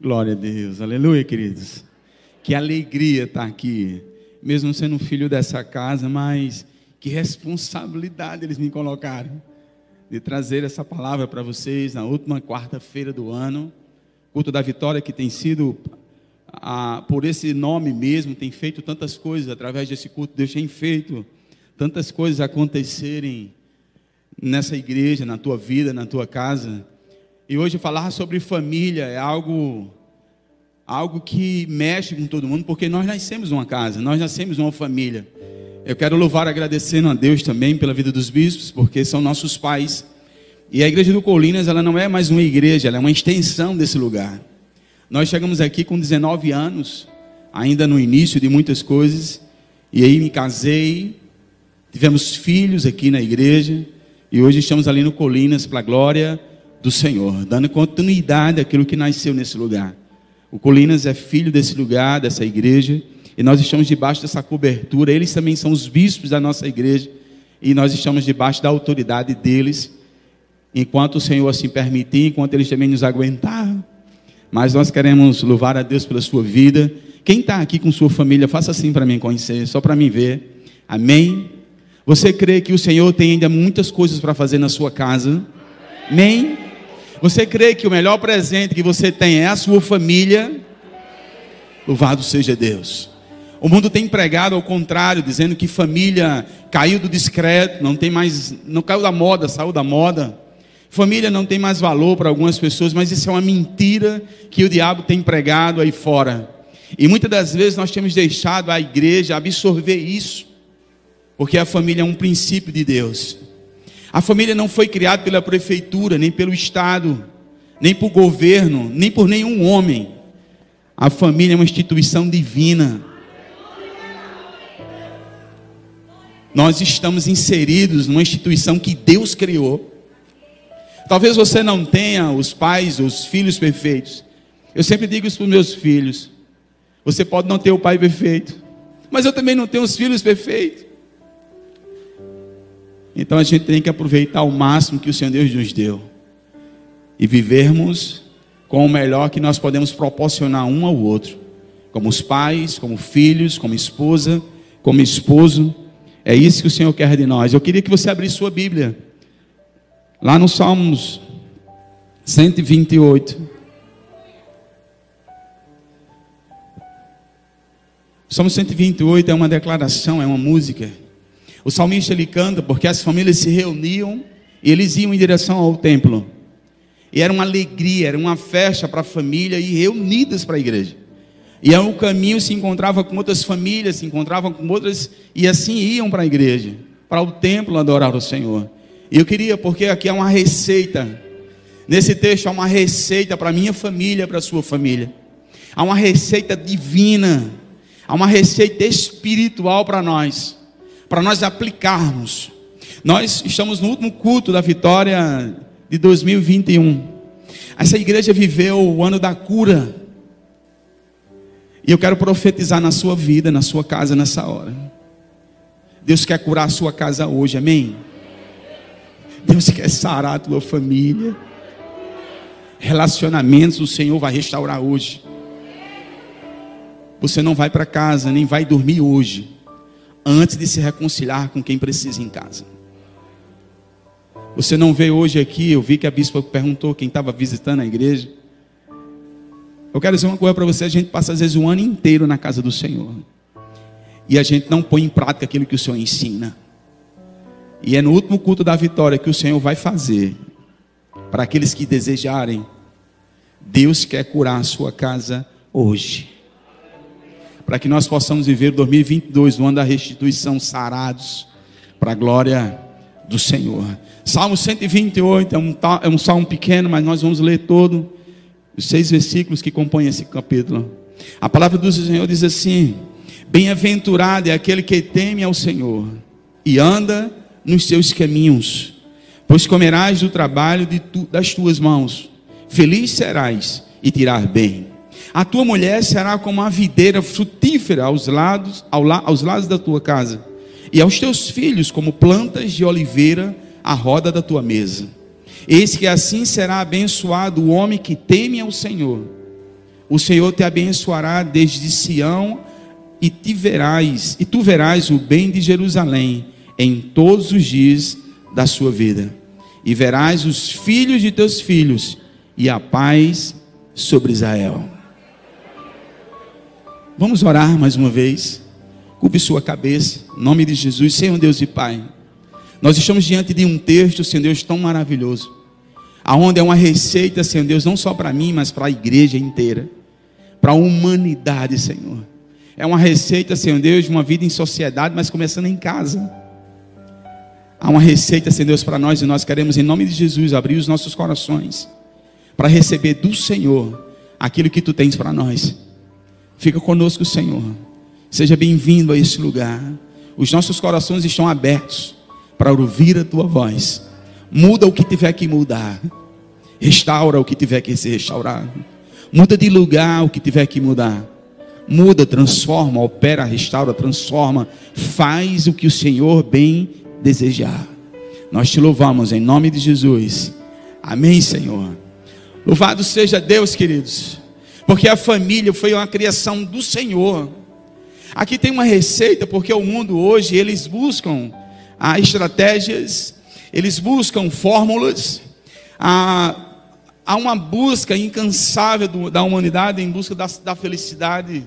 Glória a Deus, aleluia, queridos. Que alegria estar aqui, mesmo sendo filho dessa casa, mas que responsabilidade eles me colocaram de trazer essa palavra para vocês na última quarta-feira do ano, culto da vitória que tem sido por esse nome mesmo, tem feito tantas coisas através desse culto, Deus tem feito tantas coisas acontecerem nessa igreja, na tua vida, na tua casa. E hoje falar sobre família é algo algo que mexe com todo mundo, porque nós nascemos numa casa, nós nascemos numa família. Eu quero louvar agradecendo a Deus também pela vida dos bispos, porque são nossos pais. E a igreja do Colinas, ela não é mais uma igreja, ela é uma extensão desse lugar. Nós chegamos aqui com 19 anos, ainda no início de muitas coisas, e aí me casei, tivemos filhos aqui na igreja, e hoje estamos ali no Colinas para a glória do Senhor, dando continuidade àquilo que nasceu nesse lugar. O Colinas é filho desse lugar, dessa igreja, e nós estamos debaixo dessa cobertura. Eles também são os bispos da nossa igreja, e nós estamos debaixo da autoridade deles, enquanto o Senhor assim permitir, enquanto eles também nos aguentar. Mas nós queremos louvar a Deus pela sua vida. Quem está aqui com sua família, faça assim para mim conhecer, só para mim ver. Amém? Você crê que o Senhor tem ainda muitas coisas para fazer na sua casa? Amém? Você crê que o melhor presente que você tem é a sua família? Louvado seja Deus. O mundo tem pregado ao contrário, dizendo que família caiu do discreto, não tem mais, não caiu da moda, saiu da moda. Família não tem mais valor para algumas pessoas, mas isso é uma mentira que o diabo tem pregado aí fora. E muitas das vezes nós temos deixado a igreja absorver isso, porque a família é um princípio de Deus. A família não foi criada pela prefeitura, nem pelo Estado, nem por governo, nem por nenhum homem. A família é uma instituição divina. Nós estamos inseridos numa instituição que Deus criou. Talvez você não tenha os pais, os filhos perfeitos. Eu sempre digo isso para os meus filhos. Você pode não ter o pai perfeito, mas eu também não tenho os filhos perfeitos. Então a gente tem que aproveitar o máximo que o Senhor Deus nos deu e vivermos com o melhor que nós podemos proporcionar um ao outro, como os pais, como filhos, como esposa, como esposo. É isso que o Senhor quer de nós. Eu queria que você abrisse sua Bíblia, lá no Salmos 128. O Salmo 128 é uma declaração, é uma música o salmista ele canta porque as famílias se reuniam e eles iam em direção ao templo. E era uma alegria, era uma festa para a família e reunidas para a igreja. E ao caminho se encontrava com outras famílias, se encontravam com outras e assim iam para a igreja, para o templo adorar o Senhor. E eu queria, porque aqui é uma receita. Nesse texto há uma receita para a minha família, para a sua família. Há uma receita divina, há uma receita espiritual para nós para nós aplicarmos. Nós estamos no último culto da vitória de 2021. Essa igreja viveu o ano da cura. E eu quero profetizar na sua vida, na sua casa nessa hora. Deus quer curar a sua casa hoje, amém? Deus quer sarar a tua família. Relacionamentos o Senhor vai restaurar hoje. Você não vai para casa, nem vai dormir hoje antes de se reconciliar com quem precisa em casa. Você não veio hoje aqui, eu vi que a bispa perguntou quem estava visitando a igreja. Eu quero dizer uma coisa para você: a gente passa às vezes um ano inteiro na casa do Senhor, e a gente não põe em prática aquilo que o Senhor ensina. E é no último culto da vitória que o Senhor vai fazer, para aqueles que desejarem. Deus quer curar a sua casa hoje para que nós possamos viver 2022, o ano da restituição, sarados, para a glória do Senhor. Salmo 128 é um, é um salmo pequeno, mas nós vamos ler todo, os seis versículos que compõem esse capítulo. A palavra do Senhor diz assim: Bem-aventurado é aquele que teme ao Senhor e anda nos seus caminhos, pois comerás do trabalho tu, das tuas mãos, feliz serás e tirar bem. A tua mulher será como uma videira frutífera aos lados, ao la, aos lados da tua casa, e aos teus filhos como plantas de oliveira à roda da tua mesa. Eis que assim será abençoado o homem que teme ao Senhor. o Senhor te abençoará desde Sião e te verás, e tu verás o bem de Jerusalém em todos os dias da sua vida. E verás os filhos de teus filhos e a paz sobre Israel. Vamos orar mais uma vez. Culpe sua cabeça, em nome de Jesus, Senhor Deus e Pai. Nós estamos diante de um texto, Senhor Deus, tão maravilhoso. Aonde é uma receita, Senhor Deus, não só para mim, mas para a igreja inteira. Para a humanidade, Senhor. É uma receita, Senhor Deus, de uma vida em sociedade, mas começando em casa. Há uma receita, Senhor Deus, para nós e nós queremos, em nome de Jesus, abrir os nossos corações para receber do Senhor aquilo que tu tens para nós. Fica conosco, Senhor. Seja bem-vindo a esse lugar. Os nossos corações estão abertos para ouvir a tua voz. Muda o que tiver que mudar. Restaura o que tiver que ser restaurado. Muda de lugar o que tiver que mudar. Muda, transforma, opera, restaura, transforma. Faz o que o Senhor bem desejar. Nós te louvamos em nome de Jesus. Amém, Senhor. Louvado seja Deus, queridos porque a família foi uma criação do Senhor. Aqui tem uma receita, porque o mundo hoje eles buscam ah, estratégias, eles buscam fórmulas, ah, há uma busca incansável do, da humanidade em busca da, da felicidade,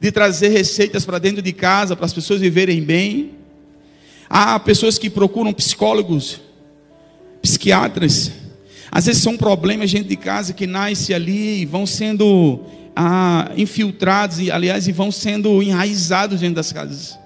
de trazer receitas para dentro de casa, para as pessoas viverem bem. Há pessoas que procuram psicólogos, psiquiatras, às vezes são problemas dentro de casa que nasce ali e vão sendo ah, infiltrados, e, aliás, e vão sendo enraizados dentro das casas.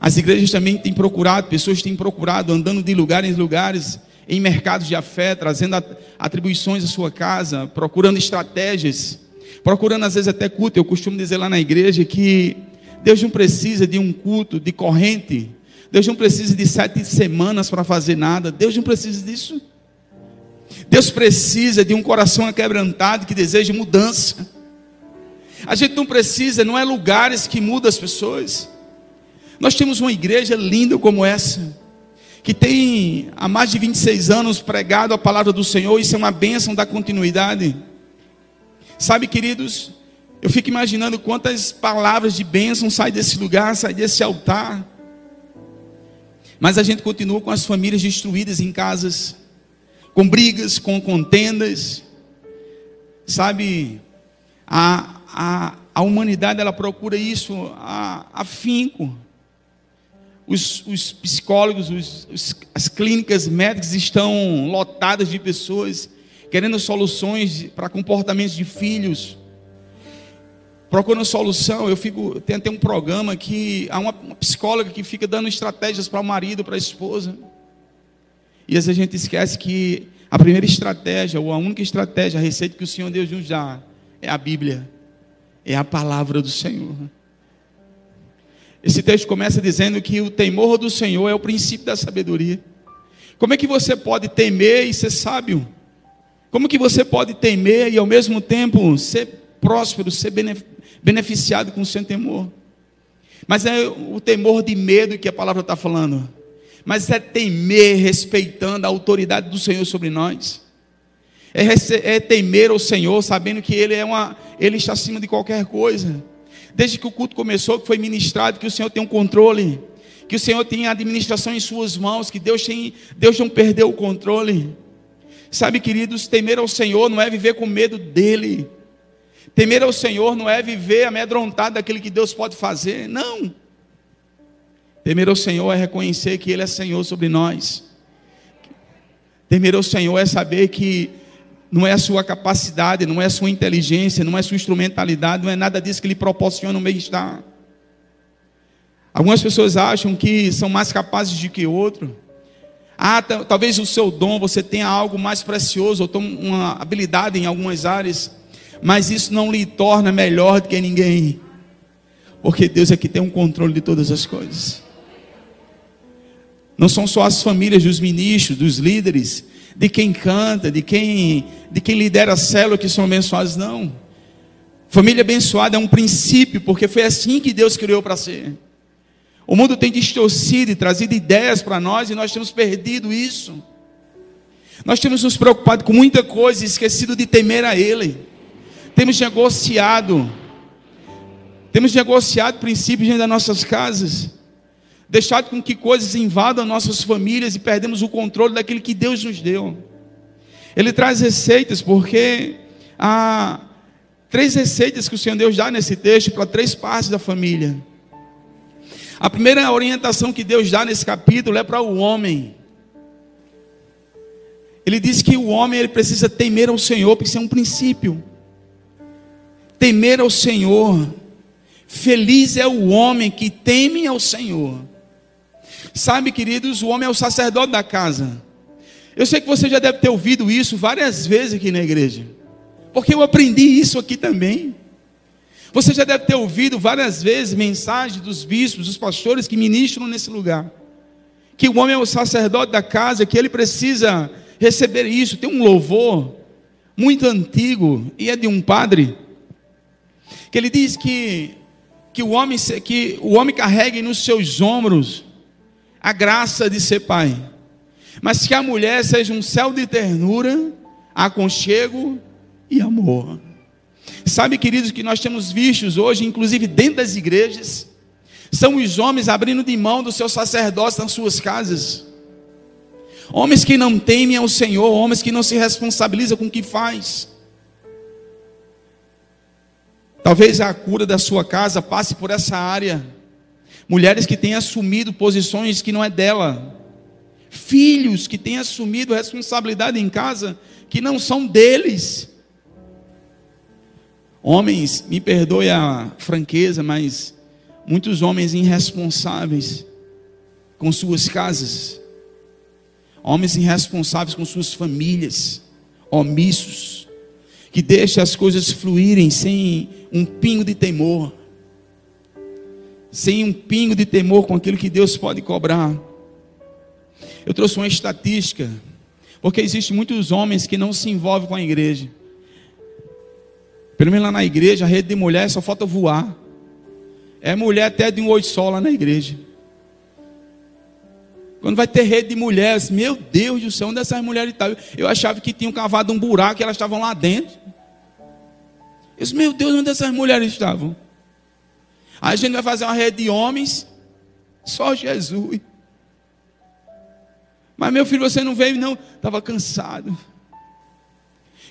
As igrejas também têm procurado, pessoas têm procurado, andando de lugar em lugares, em mercados de fé, trazendo atribuições à sua casa, procurando estratégias, procurando às vezes até culto. Eu costumo dizer lá na igreja que Deus não precisa de um culto de corrente, Deus não precisa de sete semanas para fazer nada, Deus não precisa disso. Deus precisa de um coração aquebrantado que deseja mudança. A gente não precisa, não é lugares que mudam as pessoas. Nós temos uma igreja linda como essa, que tem há mais de 26 anos pregado a palavra do Senhor, isso é uma bênção da continuidade. Sabe, queridos, eu fico imaginando quantas palavras de bênção saem desse lugar, saem desse altar. Mas a gente continua com as famílias destruídas em casas com brigas, com contendas. Sabe, a, a, a humanidade ela procura isso a, afinco. Os, os psicólogos, os, os, as clínicas médicas estão lotadas de pessoas querendo soluções para comportamentos de filhos, procurando solução. Eu fico, tem até um programa que há uma, uma psicóloga que fica dando estratégias para o marido, para a esposa. E às vezes a gente esquece que a primeira estratégia, ou a única estratégia, a receita que o Senhor Deus nos dá, é a Bíblia, é a palavra do Senhor. Esse texto começa dizendo que o temor do Senhor é o princípio da sabedoria. Como é que você pode temer e ser sábio? Como que você pode temer e ao mesmo tempo ser próspero, ser beneficiado com o seu temor? Mas é o temor de medo que a palavra está falando mas é temer respeitando a autoridade do Senhor sobre nós. É, é temer o Senhor, sabendo que Ele é uma, Ele está acima de qualquer coisa. Desde que o culto começou, que foi ministrado, que o Senhor tem um controle, que o Senhor tem a administração em suas mãos, que Deus tem, Deus não perdeu o controle. Sabe, queridos, temer ao Senhor não é viver com medo dele. Temer ao Senhor não é viver amedrontado daquilo que Deus pode fazer. Não. Temer ao Senhor é reconhecer que Ele é Senhor sobre nós. Temer ao Senhor é saber que não é a sua capacidade, não é a sua inteligência, não é a sua instrumentalidade, não é nada disso que lhe proporciona um bem-estar. Algumas pessoas acham que são mais capazes do que outro. Ah, talvez o seu dom, você tenha algo mais precioso, ou uma habilidade em algumas áreas, mas isso não lhe torna melhor do que ninguém. Porque Deus é que tem um controle de todas as coisas. Não são só as famílias dos ministros, dos líderes, de quem canta, de quem, de quem lidera a célula que são abençoados, não. Família abençoada é um princípio, porque foi assim que Deus criou para ser. O mundo tem distorcido e trazido ideias para nós e nós temos perdido isso. Nós temos nos preocupado com muita coisa e esquecido de temer a Ele temos negociado, temos negociado princípios dentro das nossas casas, deixado com que coisas invadam nossas famílias e perdemos o controle daquilo que Deus nos deu. Ele traz receitas, porque há três receitas que o Senhor Deus dá nesse texto para três partes da família. A primeira orientação que Deus dá nesse capítulo é para o homem. Ele diz que o homem ele precisa temer ao Senhor, porque isso é um princípio. Temer ao Senhor. Feliz é o homem que teme ao Senhor. Sabe, queridos, o homem é o sacerdote da casa. Eu sei que você já deve ter ouvido isso várias vezes aqui na igreja, porque eu aprendi isso aqui também. Você já deve ter ouvido várias vezes mensagens dos bispos, dos pastores que ministram nesse lugar. Que o homem é o sacerdote da casa, que ele precisa receber isso. Tem um louvor muito antigo e é de um padre que ele diz que que o homem que o homem carregue nos seus ombros a graça de ser pai, mas que a mulher seja um céu de ternura, aconchego e amor. Sabe, queridos, que nós temos vistos hoje, inclusive dentro das igrejas, são os homens abrindo de mão do seu sacerdócio nas suas casas. Homens que não temem ao Senhor, homens que não se responsabilizam com o que faz. Talvez a cura da sua casa passe por essa área. Mulheres que têm assumido posições que não é dela. Filhos que têm assumido responsabilidade em casa que não são deles. Homens, me perdoe a franqueza, mas muitos homens irresponsáveis com suas casas homens irresponsáveis com suas famílias, omissos, que deixam as coisas fluírem sem um pingo de temor, sem um pingo de temor com aquilo que Deus pode cobrar. Eu trouxe uma estatística, porque existem muitos homens que não se envolvem com a igreja. Pelo menos lá na igreja, a rede de mulher só falta voar. É mulher até de um oito sol lá na igreja. Quando vai ter rede de mulheres, meu Deus do céu, onde essas mulheres estavam? Eu achava que tinham cavado um buraco e elas estavam lá dentro. Eu disse, meu Deus, onde essas mulheres estavam? Aí a gente vai fazer uma rede de homens, só Jesus. Mas meu filho, você não veio, não? Estava cansado.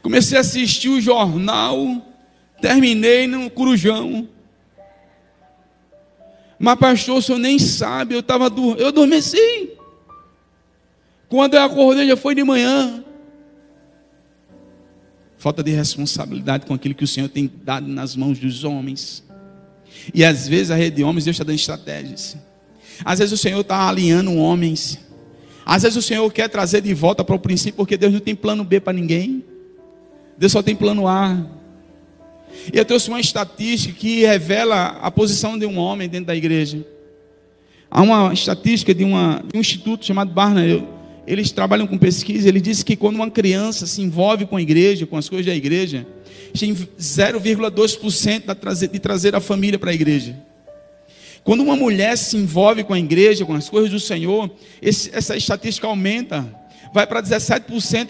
Comecei a assistir o jornal, terminei no Corujão. Mas pastor, o senhor nem sabe, eu estava eu adormeci. Quando eu acordei, já foi de manhã. Falta de responsabilidade com aquilo que o Senhor tem dado nas mãos dos homens. E às vezes a rede de homens, Deus está dando estratégias. Às vezes o Senhor está alinhando homens. Às vezes o Senhor quer trazer de volta para o princípio, porque Deus não tem plano B para ninguém. Deus só tem plano A. E eu trouxe uma estatística que revela a posição de um homem dentro da igreja. Há uma estatística de, uma, de um instituto chamado Barna eles trabalham com pesquisa, ele disse que quando uma criança se envolve com a igreja, com as coisas da igreja, tem 0,2% de trazer a família para a igreja. Quando uma mulher se envolve com a igreja, com as coisas do Senhor, esse, essa estatística aumenta, vai para 17%.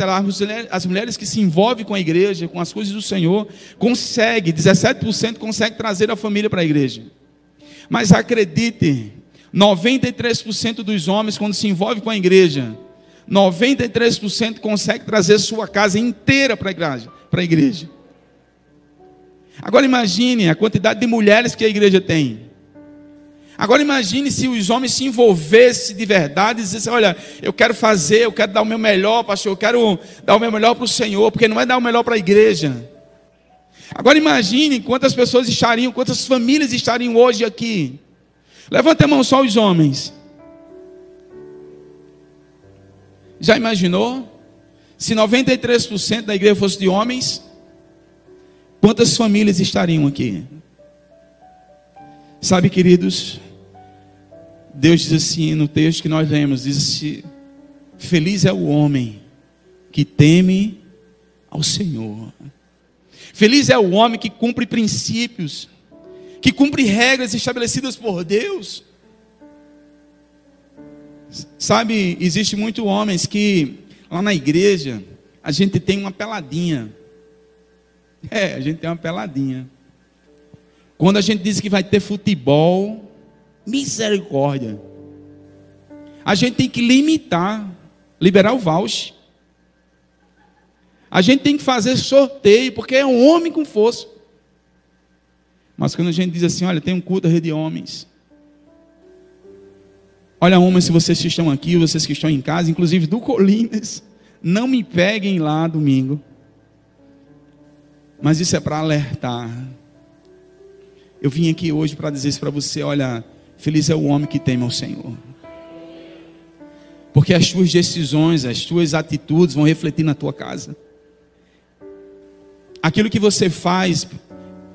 As mulheres que se envolvem com a igreja, com as coisas do Senhor, consegue, 17% consegue trazer a família para a igreja. Mas acredite, 93% dos homens, quando se envolvem com a igreja, 93% consegue trazer sua casa inteira para a igreja, para a igreja. Agora imagine a quantidade de mulheres que a igreja tem. Agora imagine se os homens se envolvessem de verdade e dissessem, olha, eu quero fazer, eu quero dar o meu melhor, pastor, eu quero dar o meu melhor para o Senhor, porque não é dar o melhor para a igreja. Agora imagine quantas pessoas estariam, quantas famílias estariam hoje aqui. Levanta a mão só os homens. Já imaginou? Se 93% da igreja fosse de homens, quantas famílias estariam aqui? Sabe, queridos, Deus diz assim no texto que nós lemos: diz assim, Feliz é o homem que teme ao Senhor. Feliz é o homem que cumpre princípios, que cumpre regras estabelecidas por Deus. Sabe, existe muito homens que lá na igreja a gente tem uma peladinha. É, a gente tem uma peladinha. Quando a gente diz que vai ter futebol, misericórdia. A gente tem que limitar, liberar o voucher. A gente tem que fazer sorteio, porque é um homem com força. Mas quando a gente diz assim, olha, tem um culto da rede de homens. Olha, homens, se vocês que estão aqui, vocês que estão em casa, inclusive do Colinas, não me peguem lá domingo. Mas isso é para alertar. Eu vim aqui hoje para dizer isso para você: olha, feliz é o homem que teme ao Senhor. Porque as tuas decisões, as tuas atitudes vão refletir na tua casa. Aquilo que você faz,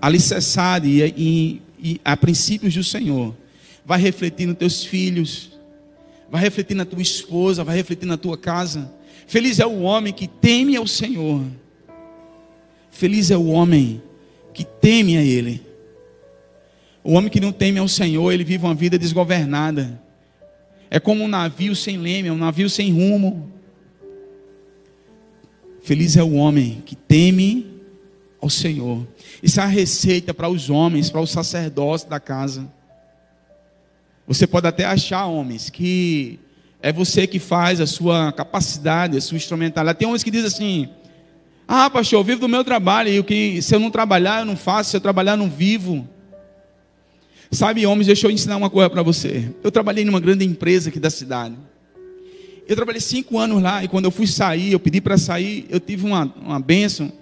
alicerçado e, e, e a princípios do Senhor, vai refletir nos teus filhos, vai refletir na tua esposa, vai refletir na tua casa. Feliz é o homem que teme ao Senhor. Feliz é o homem que teme a Ele. O homem que não teme ao Senhor, ele vive uma vida desgovernada. É como um navio sem leme, é um navio sem rumo. Feliz é o homem que teme ao Senhor. Isso é a receita para os homens, para os sacerdotes da casa. Você pode até achar, homens, que é você que faz a sua capacidade, a sua instrumentalidade. Tem homens que dizem assim: Ah, pastor, eu vivo do meu trabalho, e o que se eu não trabalhar, eu não faço, se eu trabalhar, eu não vivo. Sabe, homens, deixa eu ensinar uma coisa para você. Eu trabalhei numa grande empresa aqui da cidade. Eu trabalhei cinco anos lá, e quando eu fui sair, eu pedi para sair, eu tive uma, uma bênção.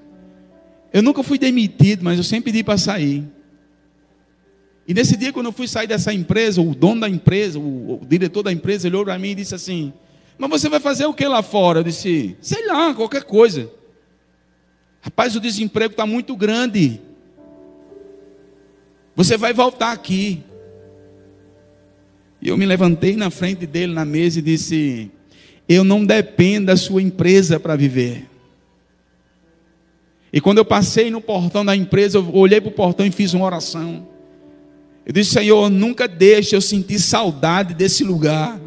Eu nunca fui demitido, mas eu sempre pedi para sair. E nesse dia, quando eu fui sair dessa empresa, o dono da empresa, o, o diretor da empresa, olhou para mim e disse assim: Mas você vai fazer o que lá fora? Eu disse: Sei lá, qualquer coisa. Rapaz, o desemprego está muito grande. Você vai voltar aqui. E eu me levantei na frente dele na mesa e disse: Eu não dependo da sua empresa para viver. E quando eu passei no portão da empresa, eu olhei para o portão e fiz uma oração. Eu disse, Senhor, nunca deixe eu sentir saudade desse lugar.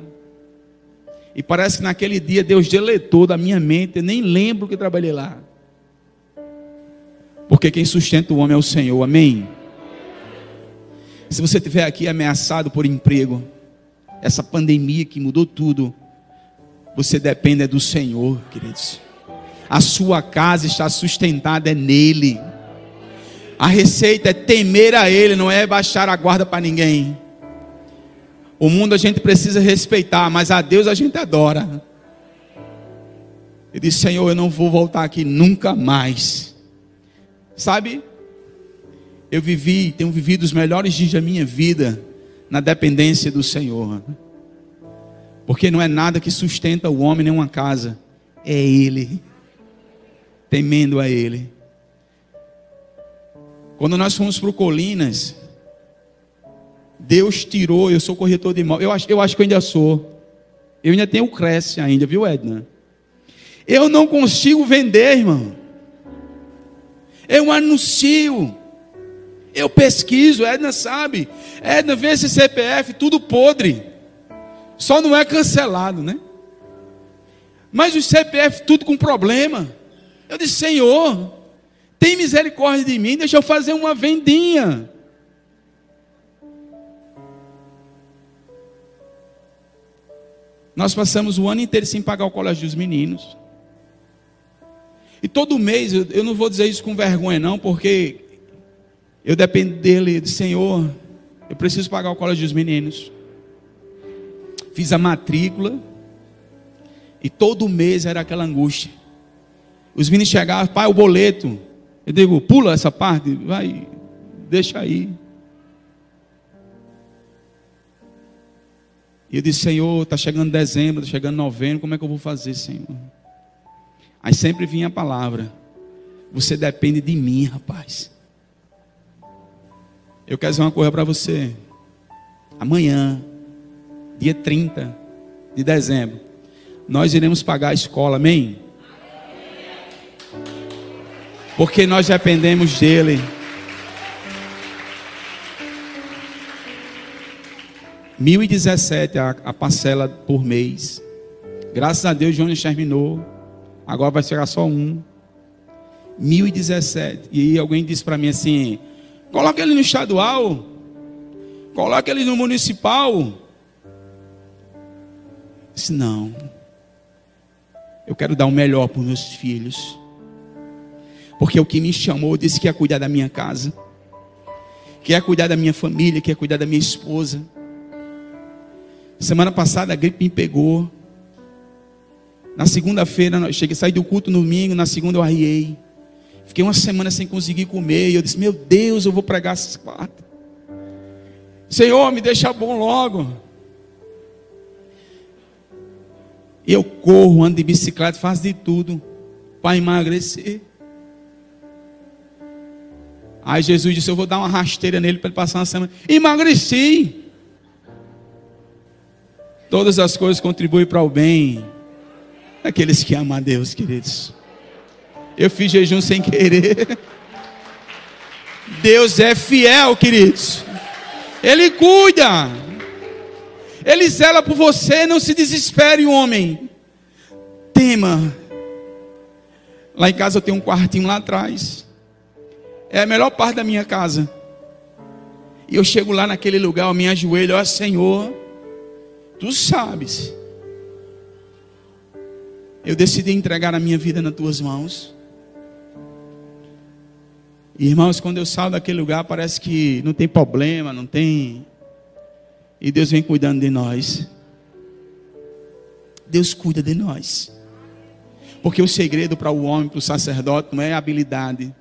E parece que naquele dia Deus deletou da minha mente, eu nem lembro que trabalhei lá. Porque quem sustenta o homem é o Senhor, amém? Se você estiver aqui ameaçado por emprego, essa pandemia que mudou tudo, você depende do Senhor, queridos. A sua casa está sustentada é nele. A receita é temer a Ele, não é baixar a guarda para ninguém. O mundo a gente precisa respeitar, mas a Deus a gente adora. Ele disse: Senhor, eu não vou voltar aqui nunca mais. Sabe? Eu vivi, tenho vivido os melhores dias da minha vida na dependência do Senhor. Porque não é nada que sustenta o homem nem uma casa, é Ele, temendo a Ele. Quando nós fomos para o Colinas, Deus tirou, eu sou corretor de imóvel, eu acho, eu acho que eu ainda sou. Eu ainda tenho o Cresce ainda, viu, Edna? Eu não consigo vender, irmão. Eu anuncio. Eu pesquiso, Edna sabe. Edna vê esse CPF, tudo podre. Só não é cancelado, né? Mas o CPF tudo com problema. Eu disse, Senhor, tem misericórdia de mim, deixa eu fazer uma vendinha. Nós passamos o ano inteiro sem pagar o colégio dos meninos. E todo mês, eu não vou dizer isso com vergonha, não, porque eu dependo dele, de Senhor, eu preciso pagar o colégio dos meninos. Fiz a matrícula, e todo mês era aquela angústia. Os meninos chegavam, pai, o boleto. Eu digo, pula essa parte, vai, deixa aí. E eu disse, Senhor, está chegando dezembro, está chegando novembro, como é que eu vou fazer, Senhor? Aí sempre vinha a palavra: Você depende de mim, rapaz. Eu quero dizer uma coisa para você. Amanhã, dia 30 de dezembro, nós iremos pagar a escola, amém? Porque nós dependemos dele. Mil e dezessete a, a parcela por mês. Graças a Deus, Jonas terminou. Agora vai chegar só um. 1017. E alguém disse para mim assim: coloca ele no estadual, coloca ele no municipal. Eu disse: não, eu quero dar o melhor para os meus filhos. Porque o que me chamou disse que ia cuidar da minha casa, que ia cuidar da minha família, que ia cuidar da minha esposa. Semana passada a gripe me pegou. Na segunda-feira, cheguei, saí do culto no domingo, na segunda eu arriei. Fiquei uma semana sem conseguir comer. E eu disse: Meu Deus, eu vou pregar essas quatro. Senhor, me deixa bom logo. Eu corro, ando de bicicleta, faço de tudo para emagrecer. Aí Jesus disse: Eu vou dar uma rasteira nele para ele passar uma semana. Emagreci. Todas as coisas contribuem para o bem daqueles que amam a Deus, queridos. Eu fiz jejum sem querer. Deus é fiel, queridos. Ele cuida. Ele zela por você. Não se desespere, homem. Tema. Lá em casa eu tenho um quartinho lá atrás. É a melhor parte da minha casa. E eu chego lá naquele lugar, eu me ajoelho, ó Senhor, tu sabes. Eu decidi entregar a minha vida nas tuas mãos. Irmãos, quando eu saio daquele lugar, parece que não tem problema, não tem. E Deus vem cuidando de nós. Deus cuida de nós. Porque o segredo para o homem, para o sacerdote, não é habilidade,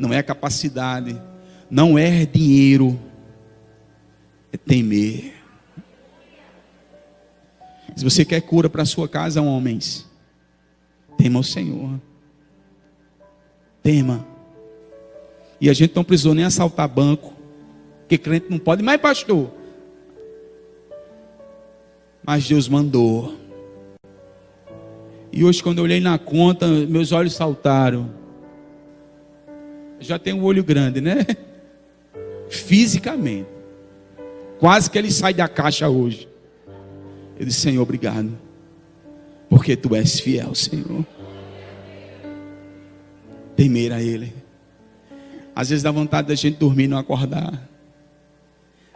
não é capacidade, não é dinheiro, é temer. Se você quer cura para sua casa, homens, tema o Senhor. Tema. E a gente não precisou nem assaltar banco, porque crente não pode, mas pastor. Mas Deus mandou. E hoje, quando eu olhei na conta, meus olhos saltaram. Já tem um olho grande, né? Fisicamente. Quase que ele sai da caixa hoje. Eu disse, Senhor, obrigado. Porque tu és fiel, Senhor. Temer a Ele. Às vezes dá vontade da gente dormir e não acordar.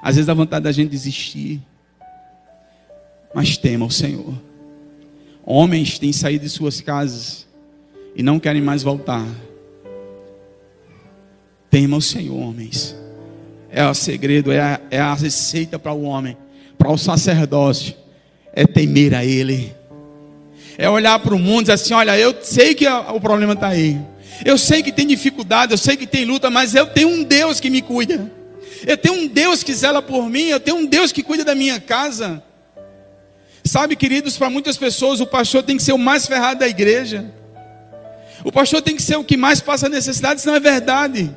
Às vezes dá vontade da gente desistir. Mas tema o Senhor. Homens têm saído de suas casas e não querem mais voltar. Tema o Senhor, homens. É o segredo, é a, é a receita para o homem, para o sacerdócio. É temer a Ele. É olhar para o mundo e dizer assim: olha, eu sei que o problema está aí. Eu sei que tem dificuldade, eu sei que tem luta, mas eu tenho um Deus que me cuida. Eu tenho um Deus que zela por mim, eu tenho um Deus que cuida da minha casa. Sabe, queridos, para muitas pessoas o pastor tem que ser o mais ferrado da igreja. O pastor tem que ser o que mais passa necessidade, isso não é verdade.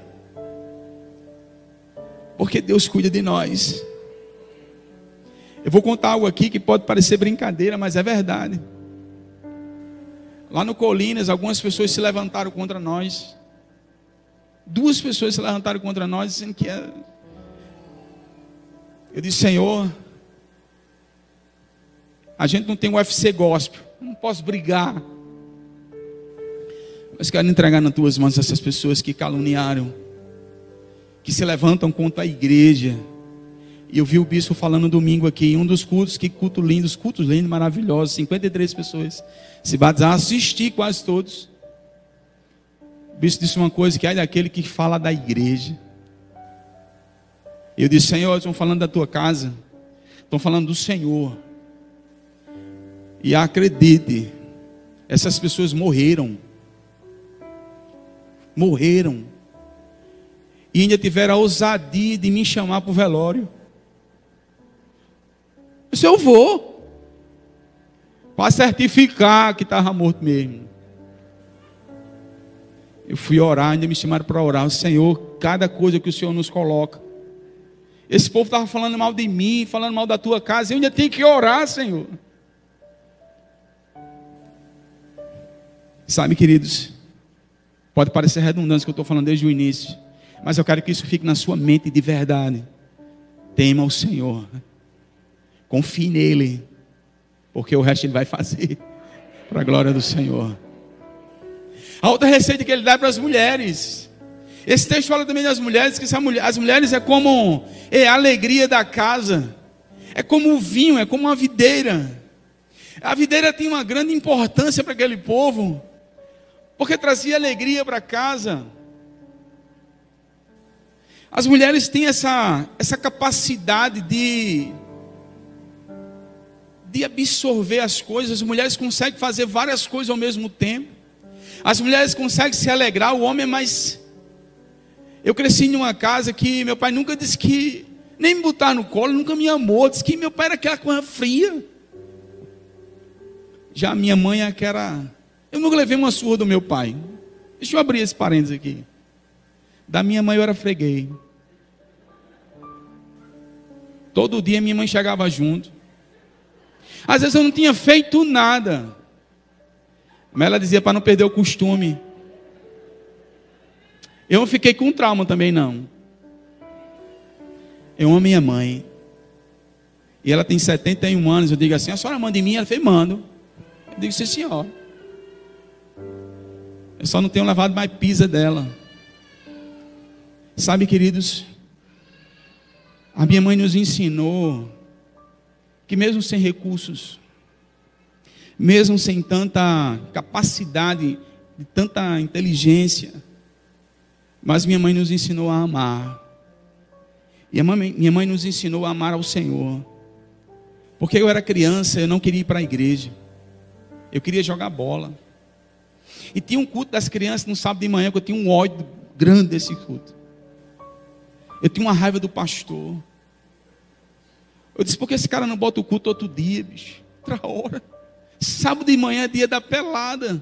Porque Deus cuida de nós. Eu vou contar algo aqui que pode parecer brincadeira, mas é verdade. Lá no Colinas, algumas pessoas se levantaram contra nós. Duas pessoas se levantaram contra nós, dizendo que é. Eu disse, Senhor, a gente não tem UFC gospel, não posso brigar. Mas quero entregar nas tuas mãos essas pessoas que caluniaram, que se levantam contra a igreja. E eu vi o bispo falando domingo aqui, em um dos cultos, que culto lindo, os cultos lindos, maravilhosos, 53 pessoas se batizaram, assisti quase todos. O bispo disse uma coisa, que é daquele que fala da igreja. Eu disse, Senhor, estão falando da tua casa, estão falando do Senhor. E acredite, essas pessoas morreram. Morreram. E ainda tiveram a ousadia de me chamar para o velório. Eu disse, eu vou. Para certificar que estava morto mesmo. Eu fui orar, ainda me chamaram para orar. Senhor, cada coisa que o Senhor nos coloca. Esse povo estava falando mal de mim, falando mal da tua casa. Eu ainda tenho que orar, Senhor. Sabe, queridos, pode parecer redundante que eu estou falando desde o início, mas eu quero que isso fique na sua mente de verdade. Tema o Senhor. Confie nele, porque o resto ele vai fazer para a glória do Senhor. A outra receita que ele dá é para as mulheres. Esse texto fala também das mulheres, que as mulheres é como é a alegria da casa, é como o vinho, é como uma videira. A videira tem uma grande importância para aquele povo, porque trazia alegria para casa. As mulheres têm essa, essa capacidade de, de absorver as coisas, as mulheres conseguem fazer várias coisas ao mesmo tempo. As mulheres conseguem se alegrar, o homem é mais. Eu cresci em uma casa que meu pai nunca disse que, nem me botar no colo, nunca me amou, disse que meu pai era aquela coisa fria. Já minha mãe é que era. Eu nunca levei uma surra do meu pai. Deixa eu abrir esse parênteses aqui. Da minha mãe eu era freguei. Todo dia minha mãe chegava junto. Às vezes eu não tinha feito nada. Mas ela dizia para não perder o costume. Eu não fiquei com trauma também, não. Eu amo minha mãe. E ela tem 71 anos. Eu digo assim: a senhora manda em mim? Ela fez: mando. Eu digo, sim, senhor. Eu só não tenho levado mais pisa dela. Sabe, queridos, a minha mãe nos ensinou que mesmo sem recursos, mesmo sem tanta capacidade, de tanta inteligência, mas minha mãe nos ensinou a amar. E mãe, minha mãe nos ensinou a amar ao Senhor. Porque eu era criança, eu não queria ir para a igreja. Eu queria jogar bola. E tinha um culto das crianças no sábado de manhã, que eu tinha um ódio grande desse culto. Eu tinha uma raiva do pastor. Eu disse, por que esse cara não bota o culto outro dia, bicho? Outra hora. Sábado de manhã é dia da pelada.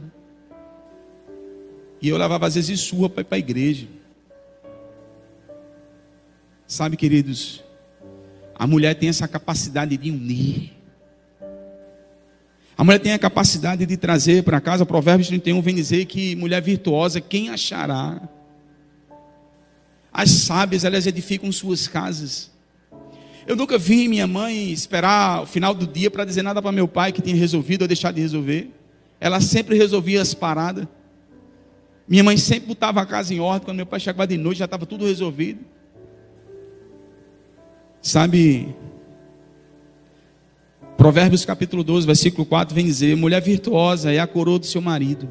E eu levava às vezes surra para ir para a igreja. Sabe, queridos, a mulher tem essa capacidade de unir. A mulher tem a capacidade de trazer para casa, Provérbios 31 vem dizer que mulher virtuosa, quem achará? As sábias, elas edificam suas casas. Eu nunca vi minha mãe esperar o final do dia para dizer nada para meu pai que tinha resolvido ou deixado de resolver. Ela sempre resolvia as paradas. Minha mãe sempre botava a casa em ordem. Quando meu pai chegava de noite, já estava tudo resolvido. Sabe, Provérbios capítulo 12, versículo 4 vem dizer: Mulher virtuosa é a coroa do seu marido.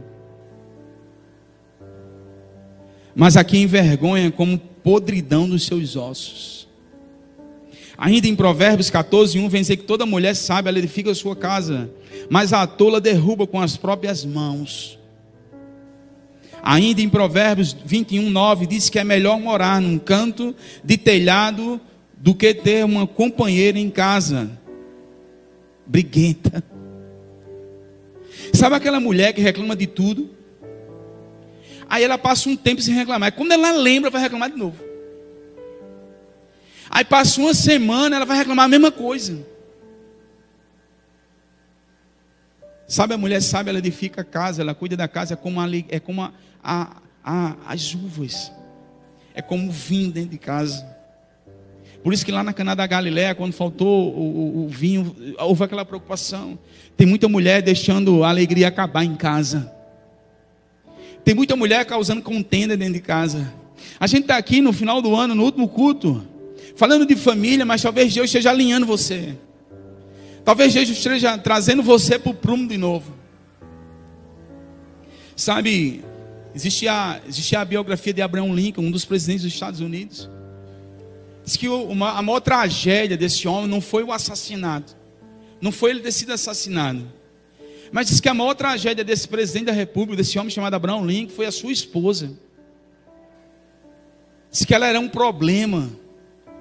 Mas a quem envergonha como podridão dos seus ossos. Ainda em Provérbios 14, 1 vem dizer que toda mulher sabe, ela edifica a sua casa, mas a tola derruba com as próprias mãos. Ainda em Provérbios 21, 9 diz que é melhor morar num canto de telhado do que ter uma companheira em casa briguenta. Sabe aquela mulher que reclama de tudo? Aí ela passa um tempo sem reclamar. Quando ela lembra, vai reclamar de novo. Aí passa uma semana, ela vai reclamar a mesma coisa. Sabe, a mulher sabe, ela edifica a casa, ela cuida da casa, é como, a, é como a, a, a, as uvas, é como o vinho dentro de casa. Por isso que lá na Cana da Galiléia, quando faltou o, o, o, vinho, houve aquela preocupação. Tem muita mulher deixando a alegria acabar em casa. Tem muita mulher causando contenda dentro de casa. A gente está aqui no final do ano, no último culto, falando de família, mas talvez Deus esteja alinhando você. Talvez Deus esteja trazendo você para o prumo de novo. Sabe, existe a, existe a biografia de Abraham Lincoln, um dos presidentes dos Estados Unidos. Diz que uma, a maior tragédia desse homem não foi o assassinato, não foi ele ter sido assassinado, mas diz que a maior tragédia desse presidente da República, desse homem chamado Abraão Lincoln, foi a sua esposa. Diz que ela era um problema,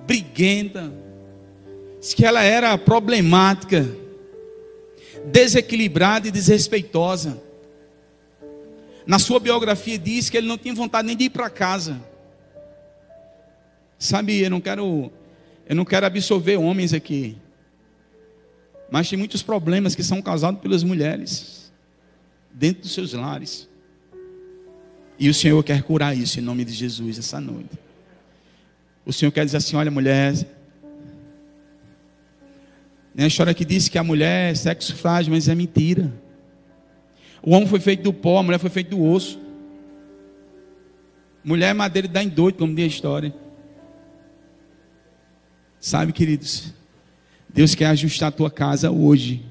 briguenta, diz que ela era problemática, desequilibrada e desrespeitosa. Na sua biografia diz que ele não tinha vontade nem de ir para casa. Sabe, eu não quero eu não quero absolver homens aqui. Mas tem muitos problemas que são causados pelas mulheres dentro dos seus lares. E o Senhor quer curar isso em nome de Jesus essa noite. O Senhor quer dizer assim: olha, mulher. Tem a história que diz que a mulher é sexo frágil, mas é mentira. O homem foi feito do pó, a mulher foi feita do osso. Mulher é madeira dá em doido, como diz a história. Sabe, queridos, Deus quer ajustar a tua casa hoje,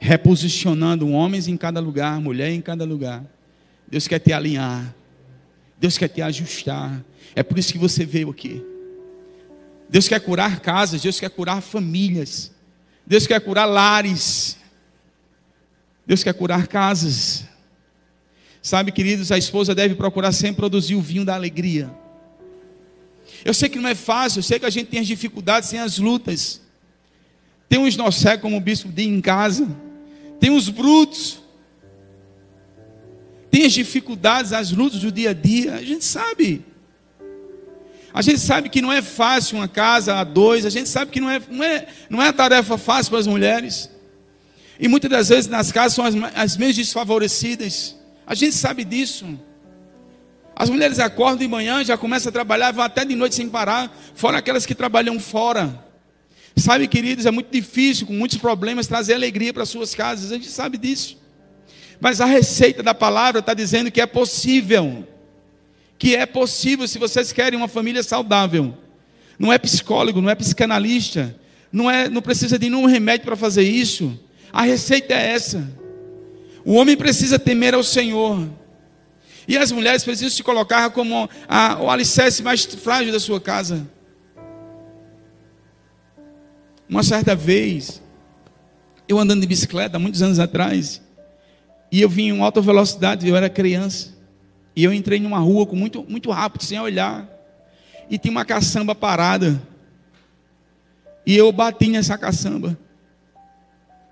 reposicionando homens em cada lugar, mulher em cada lugar. Deus quer te alinhar. Deus quer te ajustar. É por isso que você veio aqui. Deus quer curar casas, Deus quer curar famílias. Deus quer curar lares. Deus quer curar casas. Sabe, queridos, a esposa deve procurar sempre produzir o vinho da alegria. Eu sei que não é fácil, eu sei que a gente tem as dificuldades, tem as lutas. Tem uns nocé, como o bispo diz em casa. Tem os brutos. Tem as dificuldades, as lutas do dia a dia. A gente sabe. A gente sabe que não é fácil uma casa a dois. A gente sabe que não é, não é, não é tarefa fácil para as mulheres. E muitas das vezes nas casas são as, as menos desfavorecidas. A gente sabe disso. As mulheres acordam de manhã, já começam a trabalhar, vão até de noite sem parar, fora aquelas que trabalham fora. Sabe, queridos, é muito difícil, com muitos problemas, trazer alegria para suas casas, a gente sabe disso. Mas a receita da palavra está dizendo que é possível. Que é possível se vocês querem uma família saudável. Não é psicólogo, não é psicanalista, não, é, não precisa de nenhum remédio para fazer isso. A receita é essa. O homem precisa temer ao Senhor. E as mulheres precisam se colocar como a, o alicerce mais frágil da sua casa. Uma certa vez, eu andando de bicicleta, muitos anos atrás, e eu vim em alta velocidade, eu era criança, e eu entrei numa rua com muito, muito rápido, sem olhar, e tinha uma caçamba parada, e eu bati nessa caçamba.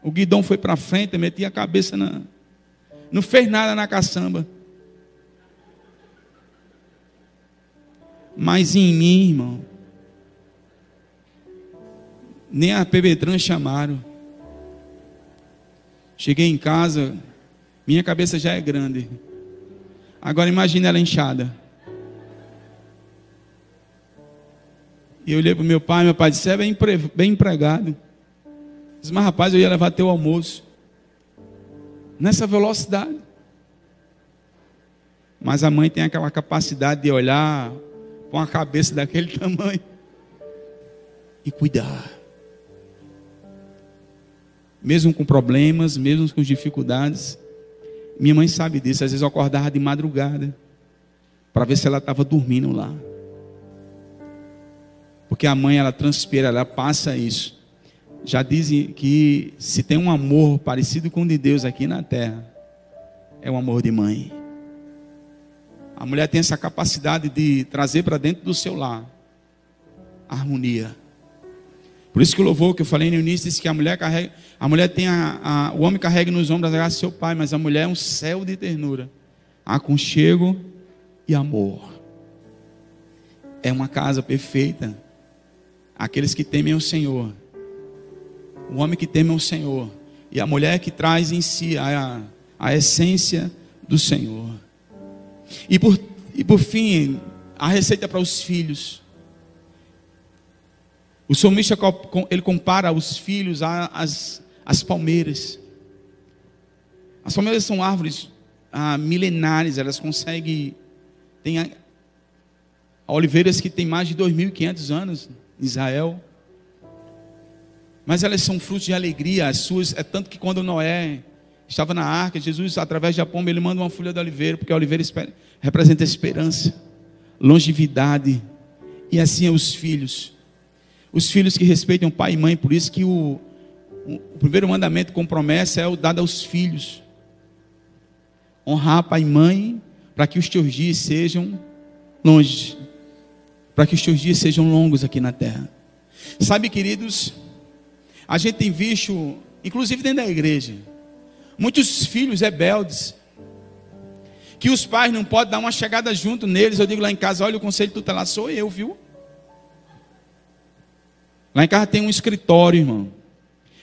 O guidão foi para frente, meti a cabeça na. Não fez nada na caçamba. Mas em mim, irmão, nem a Pebetran chamaram. Cheguei em casa, minha cabeça já é grande. Agora imagine ela inchada. E eu olhei para meu pai, meu pai disse, é bem, bem empregado. Disse, mas rapaz, eu ia levar teu almoço. Nessa velocidade. Mas a mãe tem aquela capacidade de olhar com a cabeça daquele tamanho e cuidar. Mesmo com problemas, mesmo com dificuldades. Minha mãe sabe disso. Às vezes eu acordava de madrugada para ver se ela estava dormindo lá. Porque a mãe, ela transpira, ela passa isso. Já dizem que se tem um amor parecido com o de Deus aqui na terra, é o amor de mãe. A mulher tem essa capacidade de trazer para dentro do seu lar harmonia. Por isso que o louvor que eu falei no início disse que a mulher carrega, a mulher tem a, a o homem carrega nos ombros a graça do seu pai, mas a mulher é um céu de ternura, aconchego e amor. É uma casa perfeita. Aqueles que temem o Senhor. O homem que teme o Senhor. E a mulher que traz em si a, a essência do Senhor. E por, e por fim, a receita para os filhos. O salmista ele compara os filhos às, às palmeiras. As palmeiras são árvores ah, milenares, elas conseguem. Tem a, oliveiras que têm mais de 2.500 anos em Israel. Mas elas são frutos de alegria, as suas. É tanto que quando Noé estava na arca, Jesus, através de pomba, ele manda uma folha de oliveira, porque a oliveira representa esperança, longevidade, e assim é os filhos. Os filhos que respeitam pai e mãe, por isso que o, o primeiro mandamento com promessa é o dado aos filhos. Honrar pai e mãe, para que os teus dias sejam longe, para que os teus dias sejam longos aqui na terra. Sabe, queridos, a gente tem visto, inclusive dentro da igreja, Muitos filhos rebeldes, que os pais não podem dar uma chegada junto neles. Eu digo lá em casa: olha, o conselho tutelar sou eu, viu? Lá em casa tem um escritório, irmão.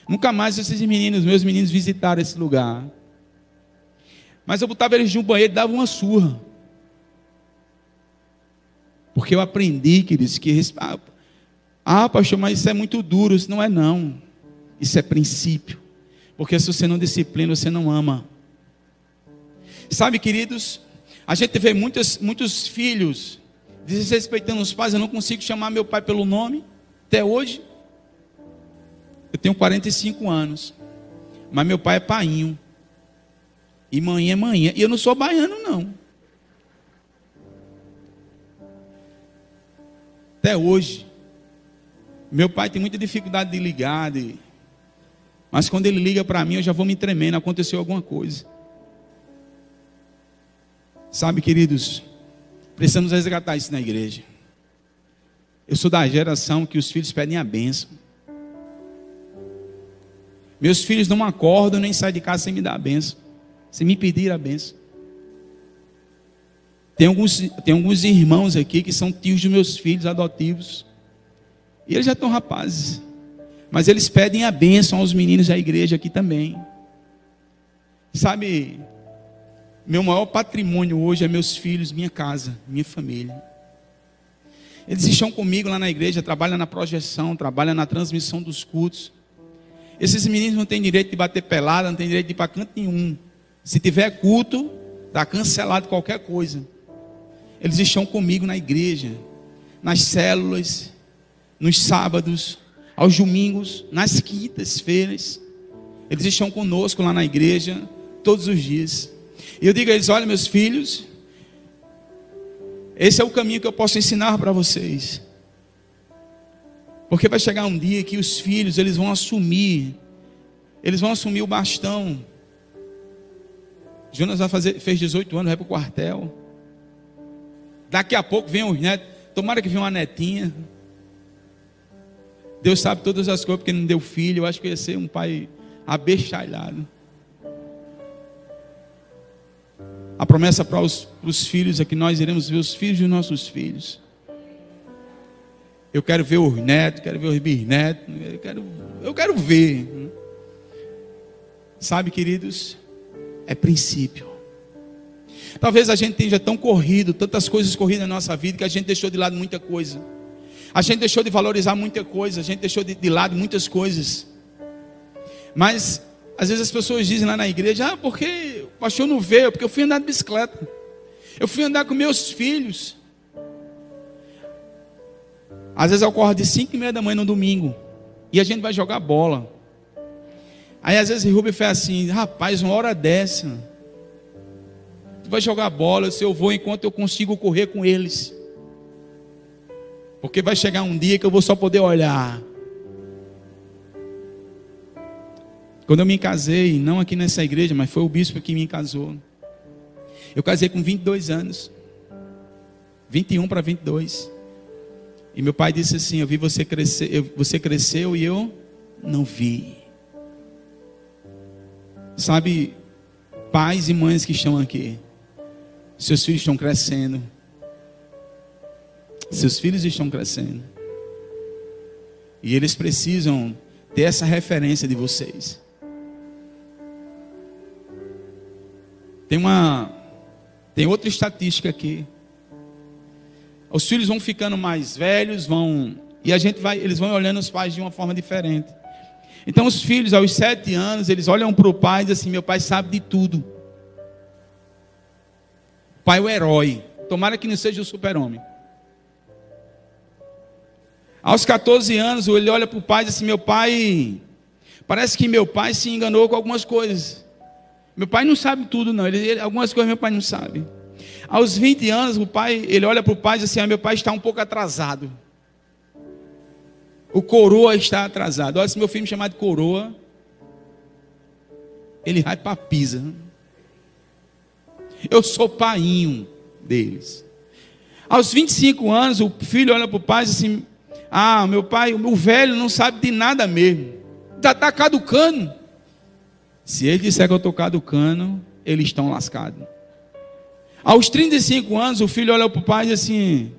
Nunca mais esses meninos, meus meninos, visitaram esse lugar. Mas eu botava eles no banheiro e dava uma surra. Porque eu aprendi, queridos, que. Ah, pastor, mas isso é muito duro. Isso não é, não. Isso é princípio. Porque se você não disciplina, você não ama. Sabe, queridos, A gente vê muitos, muitos filhos desrespeitando os pais. Eu não consigo chamar meu pai pelo nome até hoje. Eu tenho 45 anos, mas meu pai é painho. E mãe é mãe. E eu não sou baiano, não. Até hoje. Meu pai tem muita dificuldade de ligar, de... mas quando ele liga para mim, eu já vou me tremendo, aconteceu alguma coisa. Sabe, queridos, precisamos resgatar isso na igreja. Eu sou da geração que os filhos pedem a bênção. Meus filhos não acordam nem saem de casa sem me dar a bênção, sem me pedir a bênção. Tem alguns, tem alguns irmãos aqui que são tios dos meus filhos adotivos. E eles já estão rapazes. Mas eles pedem a bênção aos meninos da igreja aqui também. Sabe, meu maior patrimônio hoje é meus filhos, minha casa, minha família. Eles estão comigo lá na igreja, trabalham na projeção, trabalham na transmissão dos cultos. Esses meninos não têm direito de bater pelada, não têm direito de ir para canto nenhum. Se tiver culto, está cancelado qualquer coisa. Eles estão comigo na igreja, nas células, nos sábados, aos domingos, nas quintas-feiras. Eles estão conosco lá na igreja todos os dias. E eu digo a eles: olha, meus filhos, esse é o caminho que eu posso ensinar para vocês. Porque vai chegar um dia que os filhos, eles vão assumir, eles vão assumir o bastão. Jonas vai fazer, fez 18 anos, vai para o quartel. Daqui a pouco vem os netos. Tomara que venha uma netinha. Deus sabe todas as coisas, porque não deu filho. Eu acho que ia ser um pai abestalhado. A promessa para os, para os filhos é que nós iremos ver os filhos dos nossos filhos. Eu quero ver os netos, quero ver os bisnetos, eu quero, eu quero ver. Sabe, queridos, é princípio. Talvez a gente tenha tão corrido, tantas coisas corridas na nossa vida, que a gente deixou de lado muita coisa. A gente deixou de valorizar muita coisa, a gente deixou de, de lado muitas coisas. Mas às vezes as pessoas dizem lá na igreja: Ah, porque pastor não veio? Porque eu fui andar de bicicleta. Eu fui andar com meus filhos. Às vezes eu acordo de 5 e meia da manhã no domingo. E a gente vai jogar bola. Aí às vezes Rubem faz assim: Rapaz, uma hora dessa. Tu vai jogar bola, se eu vou enquanto eu consigo correr com eles. Porque vai chegar um dia que eu vou só poder olhar. Quando eu me casei, não aqui nessa igreja, mas foi o bispo que me casou. Eu casei com 22 anos. 21 para 22. E meu pai disse assim: Eu vi você crescer, você cresceu e eu não vi. Sabe, pais e mães que estão aqui, seus filhos estão crescendo, seus filhos estão crescendo. E eles precisam ter essa referência de vocês. Tem uma tem outra estatística aqui. Os filhos vão ficando mais velhos, vão e a gente vai, eles vão olhando os pais de uma forma diferente. Então os filhos aos sete anos eles olham para o pai e dizem assim: meu pai sabe de tudo. Pai é o herói. Tomara que não seja o super-homem. Aos 14 anos, ele olha para o pai e diz assim: Meu pai, parece que meu pai se enganou com algumas coisas. Meu pai não sabe tudo, não. Ele, ele, algumas coisas meu pai não sabe. Aos 20 anos, o pai, ele olha para o pai e diz assim: ah, Meu pai está um pouco atrasado. O coroa está atrasado. Olha, se meu filho me chamar de coroa, ele vai para pisa. Eu sou painho deles. Aos 25 anos, o filho olha para o pai e diz assim: ah, meu pai, o velho não sabe de nada mesmo. Está caducando. Se ele disser que eu estou caducando, eles estão lascados. Aos 35 anos, o filho olha para o pai e diz assim: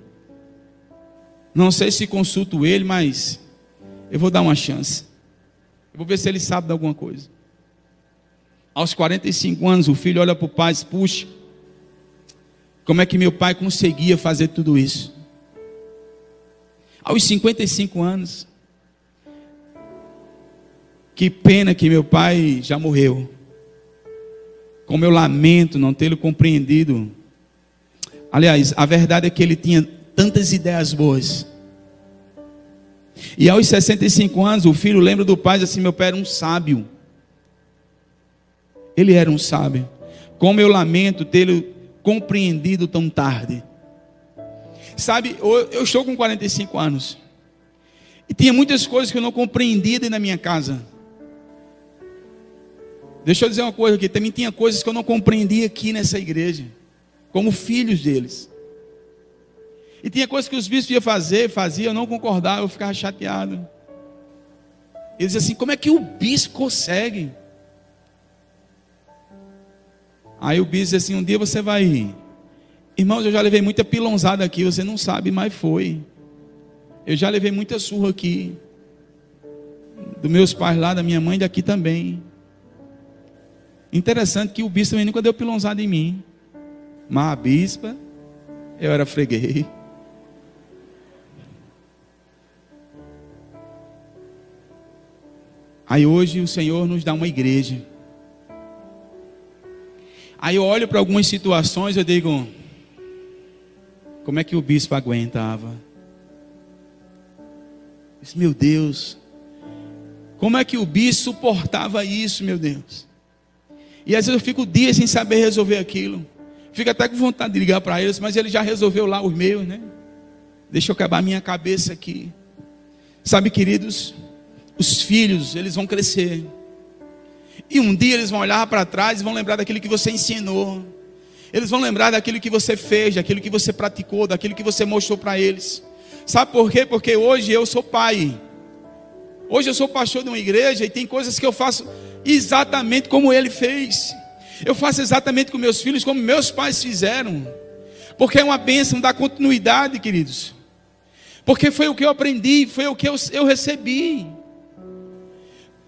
Não sei se consulto ele, mas eu vou dar uma chance. Eu vou ver se ele sabe de alguma coisa. Aos 45 anos, o filho olha para o pai e diz: Puxa, como é que meu pai conseguia fazer tudo isso? aos 55 anos. Que pena que meu pai já morreu. Como eu lamento não tê-lo compreendido Aliás, a verdade é que ele tinha tantas ideias boas. E aos 65 anos, o filho lembra do pai assim: Meu pai era um sábio. Ele era um sábio. Como eu lamento tê-lo compreendido tão tarde. Sabe, eu estou com 45 anos. E tinha muitas coisas que eu não compreendia da minha casa. Deixa eu dizer uma coisa aqui, também tinha coisas que eu não compreendia aqui nessa igreja, como filhos deles. E tinha coisas que os bispos iam fazer, faziam, eu não concordava, eu ficava chateado. Eles assim: como é que o bispo consegue? Aí o bispo disse assim: um dia você vai. Irmãos, eu já levei muita pilonzada aqui, você não sabe, mas foi. Eu já levei muita surra aqui. Dos meus pais lá, da minha mãe daqui também. Interessante que o bispo nunca deu pilonzada em mim. Mas a bispa, eu era freguês. Aí hoje o Senhor nos dá uma igreja. Aí eu olho para algumas situações e eu digo: como é que o bispo aguentava? Meu Deus, como é que o bispo suportava isso, meu Deus? E às vezes eu fico dias sem saber resolver aquilo. Fico até com vontade de ligar para eles, mas ele já resolveu lá os meus, né? Deixa eu acabar minha cabeça aqui. Sabe, queridos, os filhos, eles vão crescer. E um dia eles vão olhar para trás e vão lembrar daquilo que você ensinou. Eles vão lembrar daquilo que você fez, daquilo que você praticou, daquilo que você mostrou para eles. Sabe por quê? Porque hoje eu sou pai. Hoje eu sou pastor de uma igreja e tem coisas que eu faço exatamente como ele fez. Eu faço exatamente com meus filhos como meus pais fizeram. Porque é uma bênção da continuidade, queridos. Porque foi o que eu aprendi, foi o que eu, eu recebi.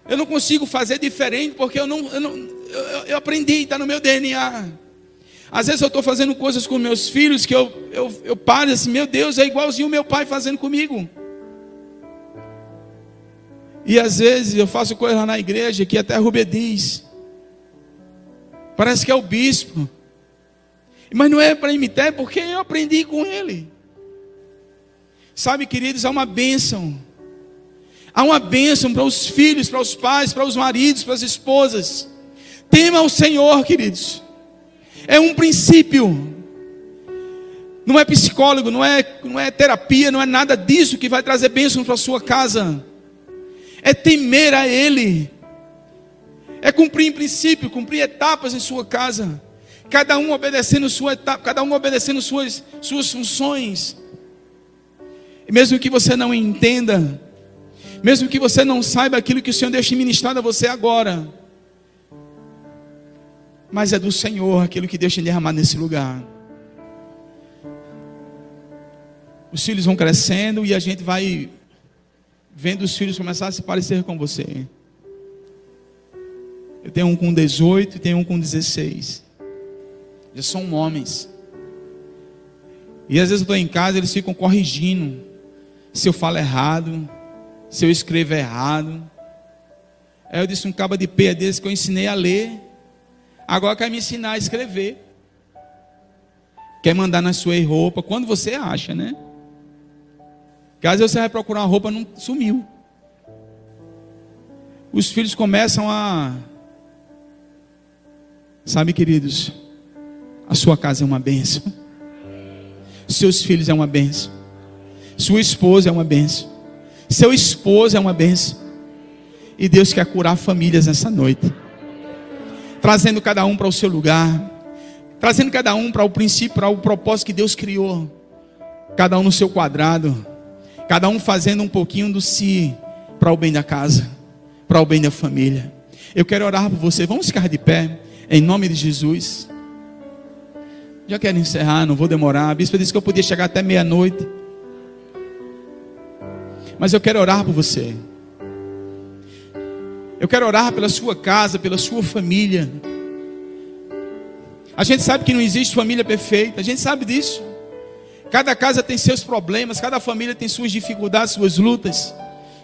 Eu não consigo fazer diferente porque eu não, eu, não, eu, eu aprendi, está no meu DNA. Às vezes eu estou fazendo coisas com meus filhos que eu, eu, eu paro assim, meu Deus, é igualzinho o meu pai fazendo comigo. E às vezes eu faço coisa na igreja que até Rubem diz. Parece que é o bispo. Mas não é para imitar, é porque eu aprendi com ele. Sabe, queridos, é uma bênção Há uma bênção para os filhos, para os pais, para os maridos, para as esposas. Tema o Senhor, queridos. É um princípio. Não é psicólogo, não é, não é terapia, não é nada disso que vai trazer bênção para a sua casa. É temer a Ele. É cumprir em princípio, cumprir etapas em sua casa. Cada um obedecendo sua etapa, cada um obedecendo suas, suas funções. E mesmo que você não entenda, mesmo que você não saiba aquilo que o Senhor deixa ministrado a você agora. Mas é do Senhor aquilo que deixa derramar nesse lugar. Os filhos vão crescendo e a gente vai vendo os filhos começar a se parecer com você. Eu tenho um com 18 e tenho um com 16. Já são homens. E às vezes eu estou em casa, eles ficam corrigindo. Se eu falo errado, se eu escrevo errado. Aí eu disse um cabo de pé desse que eu ensinei a ler. Agora quer me ensinar a escrever. Quer mandar na sua roupa, quando você acha, né? Caso você vai procurar uma roupa, não sumiu. Os filhos começam a. Sabe, queridos, a sua casa é uma bênção. Seus filhos é uma bênção. Sua esposa é uma bênção. Seu esposo é uma benção. E Deus quer curar famílias nessa noite. Trazendo cada um para o seu lugar. Trazendo cada um para o princípio, para o propósito que Deus criou. Cada um no seu quadrado. Cada um fazendo um pouquinho do si para o bem da casa, para o bem da família. Eu quero orar por você. Vamos ficar de pé, em nome de Jesus. Já quero encerrar, não vou demorar. A bispa disse que eu podia chegar até meia-noite. Mas eu quero orar por você. Eu quero orar pela sua casa, pela sua família. A gente sabe que não existe família perfeita, a gente sabe disso. Cada casa tem seus problemas, cada família tem suas dificuldades, suas lutas,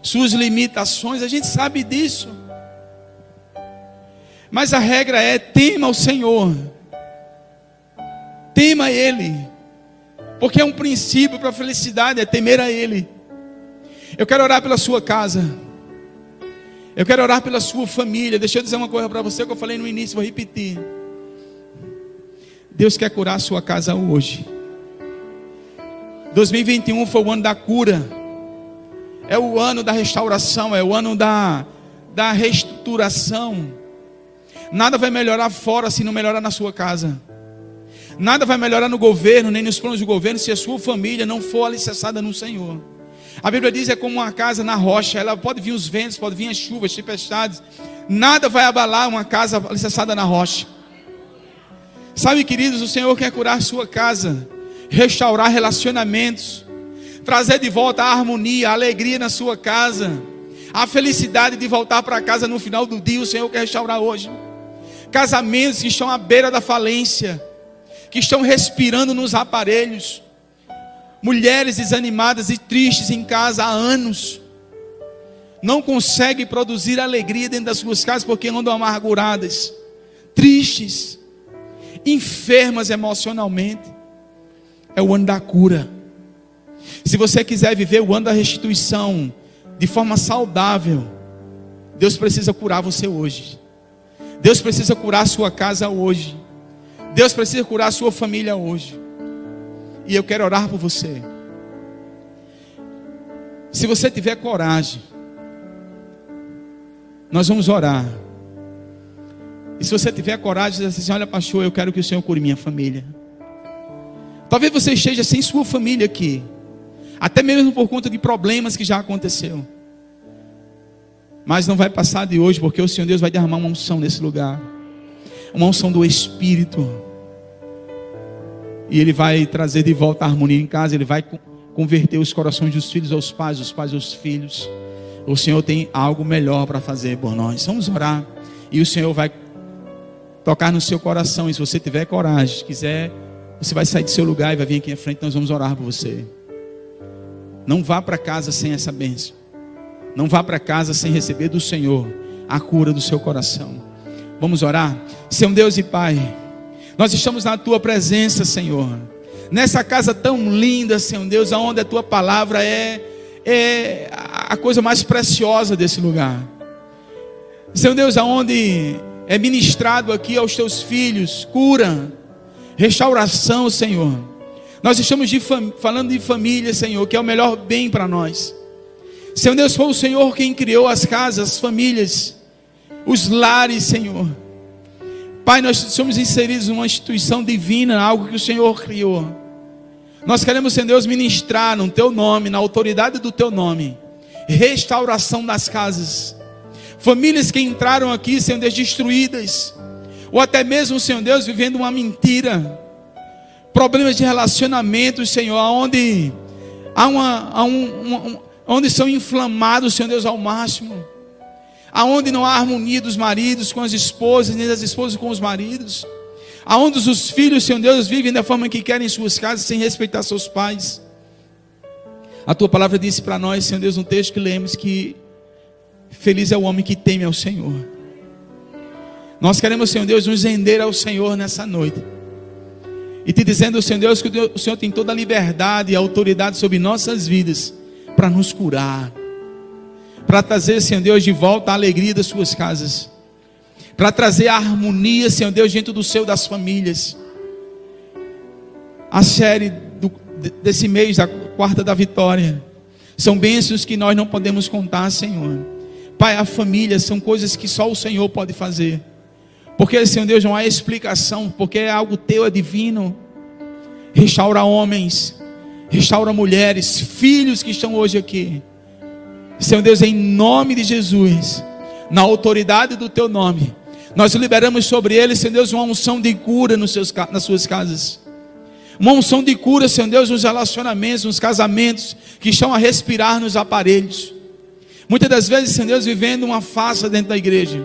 suas limitações, a gente sabe disso. Mas a regra é: tema o Senhor, tema Ele, Porque é um princípio para a felicidade, é temer a Ele. Eu quero orar pela sua casa. Eu quero orar pela sua família. Deixa eu dizer uma coisa para você que eu falei no início, vou repetir. Deus quer curar a sua casa hoje. 2021 foi o ano da cura. É o ano da restauração, é o ano da, da reestruturação. Nada vai melhorar fora se não melhorar na sua casa. Nada vai melhorar no governo, nem nos planos do governo, se a sua família não for alicerçada no Senhor. A Bíblia diz é como uma casa na rocha, ela pode vir os ventos, pode vir as chuvas, tempestades. Nada vai abalar uma casa alicerçada na rocha. Sabe, queridos, o Senhor quer curar sua casa, restaurar relacionamentos, trazer de volta a harmonia, a alegria na sua casa, a felicidade de voltar para casa no final do dia. O Senhor quer restaurar hoje. Casamentos que estão à beira da falência, que estão respirando nos aparelhos, mulheres desanimadas e tristes em casa há anos, não conseguem produzir alegria dentro das suas casas porque andam amarguradas, tristes, enfermas emocionalmente. É o ano da cura. Se você quiser viver o ano da restituição de forma saudável, Deus precisa curar você hoje. Deus precisa curar a sua casa hoje. Deus precisa curar a sua família hoje. E eu quero orar por você. Se você tiver coragem, nós vamos orar. E se você tiver coragem, dizer assim: Olha, pastor, eu quero que o Senhor cure minha família. Talvez você esteja sem sua família aqui, até mesmo por conta de problemas que já aconteceu. Mas não vai passar de hoje, porque o Senhor Deus vai derramar uma unção nesse lugar uma unção do Espírito. E Ele vai trazer de volta a harmonia em casa, Ele vai converter os corações dos filhos aos pais, dos pais aos filhos. O Senhor tem algo melhor para fazer por nós. Vamos orar. E o Senhor vai tocar no seu coração. E se você tiver coragem, quiser, você vai sair do seu lugar e vai vir aqui à frente. Nós vamos orar por você. Não vá para casa sem essa bênção. Não vá para casa sem receber do Senhor a cura do seu coração. Vamos orar? Senhor Deus e Pai, nós estamos na tua presença, Senhor. Nessa casa tão linda, Senhor Deus, aonde a tua palavra é, é a coisa mais preciosa desse lugar. Senhor Deus, aonde é ministrado aqui aos teus filhos cura, restauração, Senhor. Nós estamos de falando de família, Senhor, que é o melhor bem para nós. Senhor Deus, foi o Senhor quem criou as casas, as famílias os lares, Senhor. Pai, nós somos inseridos numa instituição divina, algo que o Senhor criou. Nós queremos, Senhor Deus, ministrar no Teu nome, na autoridade do Teu nome, restauração das casas. Famílias que entraram aqui, Senhor Deus, destruídas, ou até mesmo, Senhor Deus, vivendo uma mentira. Problemas de relacionamento, Senhor, onde há uma, há um, uma, onde são inflamados, Senhor Deus, ao máximo aonde não há harmonia dos maridos com as esposas, nem das esposas com os maridos, aonde os filhos, Senhor Deus, vivem da forma que querem em suas casas, sem respeitar seus pais. A tua palavra disse para nós, Senhor Deus, no texto que lemos, que feliz é o homem que teme ao Senhor. Nós queremos, Senhor Deus, nos render ao Senhor nessa noite. E te dizendo, Senhor Deus, que o Senhor tem toda a liberdade e autoridade sobre nossas vidas para nos curar para trazer, Senhor Deus, de volta a alegria das suas casas, para trazer a harmonia, Senhor Deus, dentro do seu das famílias. A série do, desse mês, da quarta da vitória, são bênçãos que nós não podemos contar, Senhor. Pai, a família são coisas que só o Senhor pode fazer. Porque, Senhor Deus, não há explicação, porque é algo teu, é divino. Restaura homens, restaura mulheres, filhos que estão hoje aqui. Senhor Deus, em nome de Jesus, na autoridade do teu nome, nós liberamos sobre eles, Senhor Deus, uma unção de cura nos seus, nas suas casas. Uma unção de cura, Senhor Deus, nos relacionamentos, nos casamentos que estão a respirar nos aparelhos. Muitas das vezes, Senhor Deus, vivendo uma farsa dentro da igreja.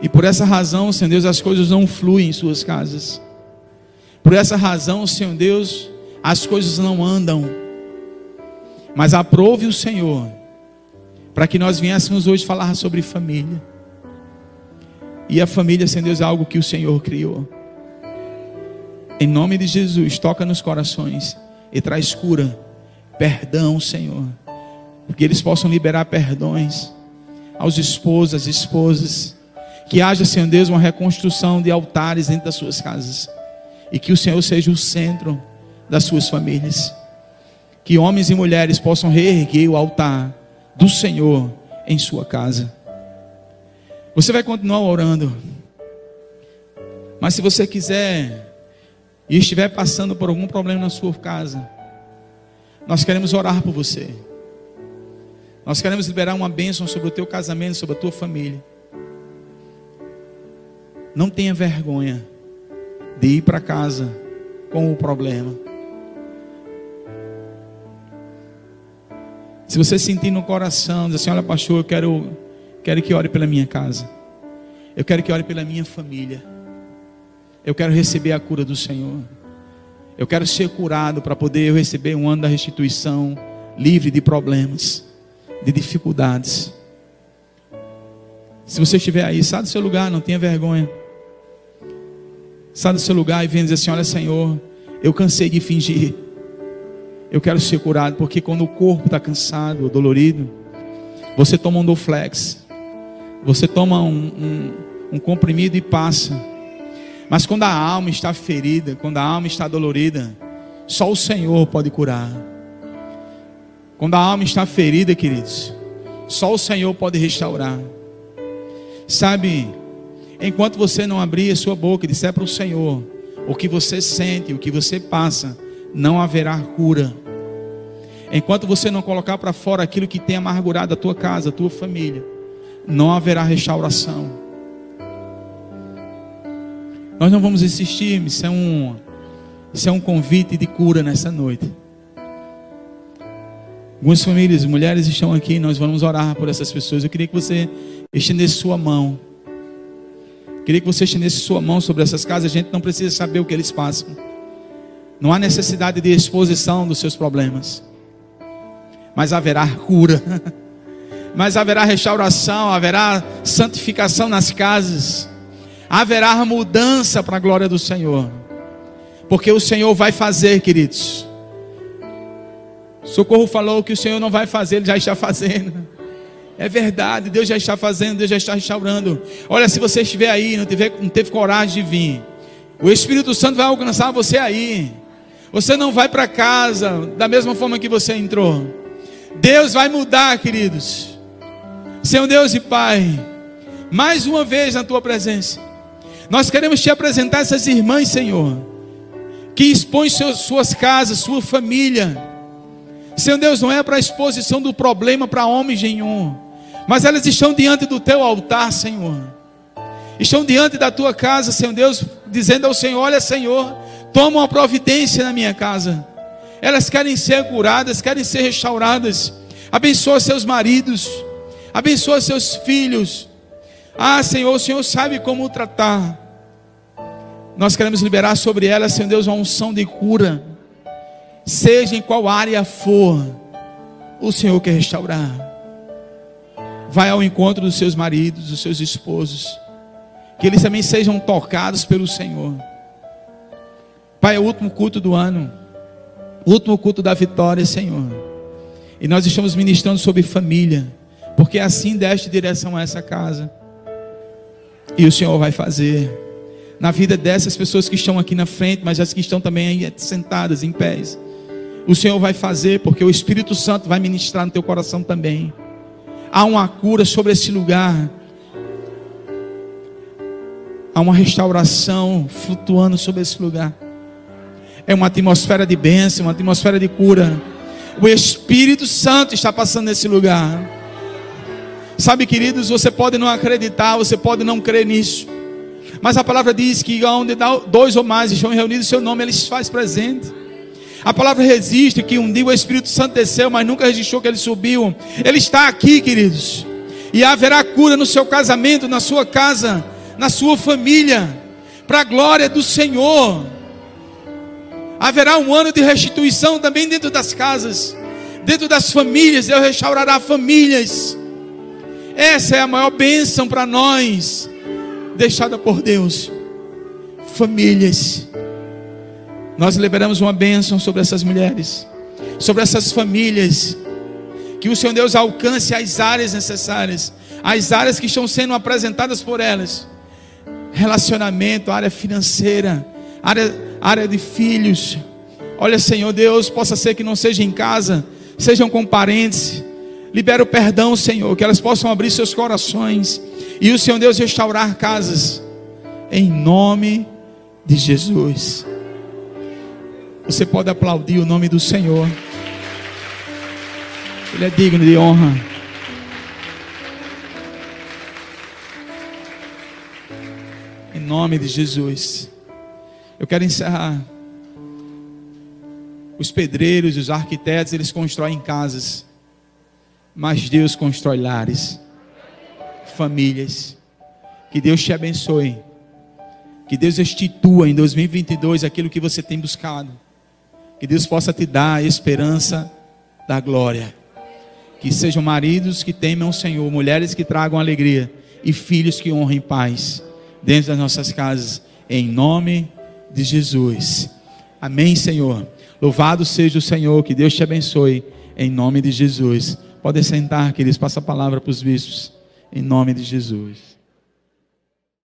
E por essa razão, Senhor Deus, as coisas não fluem em suas casas. Por essa razão, Senhor Deus, as coisas não andam. Mas aprove o Senhor para que nós viéssemos hoje falar sobre família. E a família, sem Deus, é algo que o Senhor criou. Em nome de Jesus, toca nos corações e traz cura, perdão, Senhor. Que eles possam liberar perdões aos esposos, às esposas. Que haja, Senhor Deus, uma reconstrução de altares dentro das suas casas. E que o Senhor seja o centro das suas famílias. Que homens e mulheres possam reerguer o altar do Senhor em sua casa. Você vai continuar orando. Mas se você quiser e estiver passando por algum problema na sua casa, nós queremos orar por você. Nós queremos liberar uma bênção sobre o teu casamento, sobre a tua família. Não tenha vergonha de ir para casa com o problema. Se você sentir no coração, diz assim: Olha, pastor, eu quero, quero que ore pela minha casa. Eu quero que ore pela minha família. Eu quero receber a cura do Senhor. Eu quero ser curado para poder receber um ano da restituição, livre de problemas, de dificuldades. Se você estiver aí, sai do seu lugar, não tenha vergonha. Sai do seu lugar e venha dizer assim: Olha, Senhor, eu cansei de fingir. Eu quero ser curado, porque quando o corpo está cansado dolorido, você toma um Doflex, você toma um, um, um comprimido e passa. Mas quando a alma está ferida, quando a alma está dolorida, só o Senhor pode curar. Quando a alma está ferida, queridos, só o Senhor pode restaurar. Sabe, enquanto você não abrir a sua boca e disser para o Senhor o que você sente, o que você passa, não haverá cura. Enquanto você não colocar para fora aquilo que tem amargurado a tua casa, a tua família, não haverá restauração. Nós não vamos insistir, isso é um, isso é um convite de cura nessa noite. Algumas famílias, mulheres estão aqui, nós vamos orar por essas pessoas. Eu queria que você estendesse sua mão. Queria que você estendesse sua mão sobre essas casas. A gente não precisa saber o que eles passam. Não há necessidade de exposição dos seus problemas. Mas haverá cura. Mas haverá restauração, haverá santificação nas casas. Haverá mudança para a glória do Senhor. Porque o Senhor vai fazer, queridos. Socorro falou que o Senhor não vai fazer, ele já está fazendo. É verdade, Deus já está fazendo, Deus já está restaurando. Olha, se você estiver aí, não, não teve coragem de vir, o Espírito Santo vai alcançar você aí. Você não vai para casa da mesma forma que você entrou. Deus vai mudar, queridos. Senhor Deus e Pai, mais uma vez na tua presença, nós queremos te apresentar essas irmãs, Senhor, que expõem suas casas, sua família. Senhor Deus, não é para a exposição do problema para homens nenhum, mas elas estão diante do teu altar, Senhor. Estão diante da tua casa, Senhor Deus, dizendo ao Senhor: Olha, Senhor, toma uma providência na minha casa. Elas querem ser curadas, querem ser restauradas. Abençoa seus maridos, abençoa seus filhos. Ah, Senhor, o Senhor sabe como tratar. Nós queremos liberar sobre elas, Senhor Deus, uma unção de cura. Seja em qual área for, o Senhor quer restaurar. Vai ao encontro dos seus maridos, dos seus esposos. Que eles também sejam tocados pelo Senhor. Pai, é o último culto do ano. Último culto da vitória, Senhor. E nós estamos ministrando sobre família. Porque assim deste direção a essa casa. E o Senhor vai fazer na vida dessas pessoas que estão aqui na frente, mas as que estão também aí sentadas em pés. O Senhor vai fazer, porque o Espírito Santo vai ministrar no teu coração também. Há uma cura sobre esse lugar. Há uma restauração flutuando sobre esse lugar. É uma atmosfera de bênção, uma atmosfera de cura. O Espírito Santo está passando nesse lugar. Sabe, queridos, você pode não acreditar, você pode não crer nisso. Mas a palavra diz que onde dois ou mais estão reunidos, seu nome ele se faz presente. A palavra resiste que um dia o Espírito Santo desceu, mas nunca registrou que ele subiu. Ele está aqui, queridos. E haverá cura no seu casamento, na sua casa, na sua família, para a glória do Senhor. Haverá um ano de restituição também dentro das casas, dentro das famílias. Deus restaurará famílias. Essa é a maior bênção para nós, deixada por Deus. Famílias. Nós liberamos uma bênção sobre essas mulheres, sobre essas famílias. Que o Senhor Deus alcance as áreas necessárias, as áreas que estão sendo apresentadas por elas. Relacionamento, área financeira, área, área de filhos. Olha, Senhor Deus, possa ser que não seja em casa, sejam com parentes. Libera o perdão, Senhor, que elas possam abrir seus corações. E o Senhor Deus restaurar casas. Em nome de Jesus. Você pode aplaudir o nome do Senhor. Ele é digno de honra. Em nome de Jesus. Eu quero encerrar. Os pedreiros, os arquitetos, eles constroem casas. Mas Deus constrói lares, famílias. Que Deus te abençoe. Que Deus estitua em 2022 aquilo que você tem buscado. Que Deus possa te dar a esperança da glória. Que sejam maridos que temam o Senhor, mulheres que tragam alegria e filhos que honrem paz dentro das nossas casas, em nome de Jesus. Amém, Senhor. Louvado seja o Senhor, que Deus te abençoe, em nome de Jesus. Podem sentar, queridos, passa a palavra para os bispos, em nome de Jesus.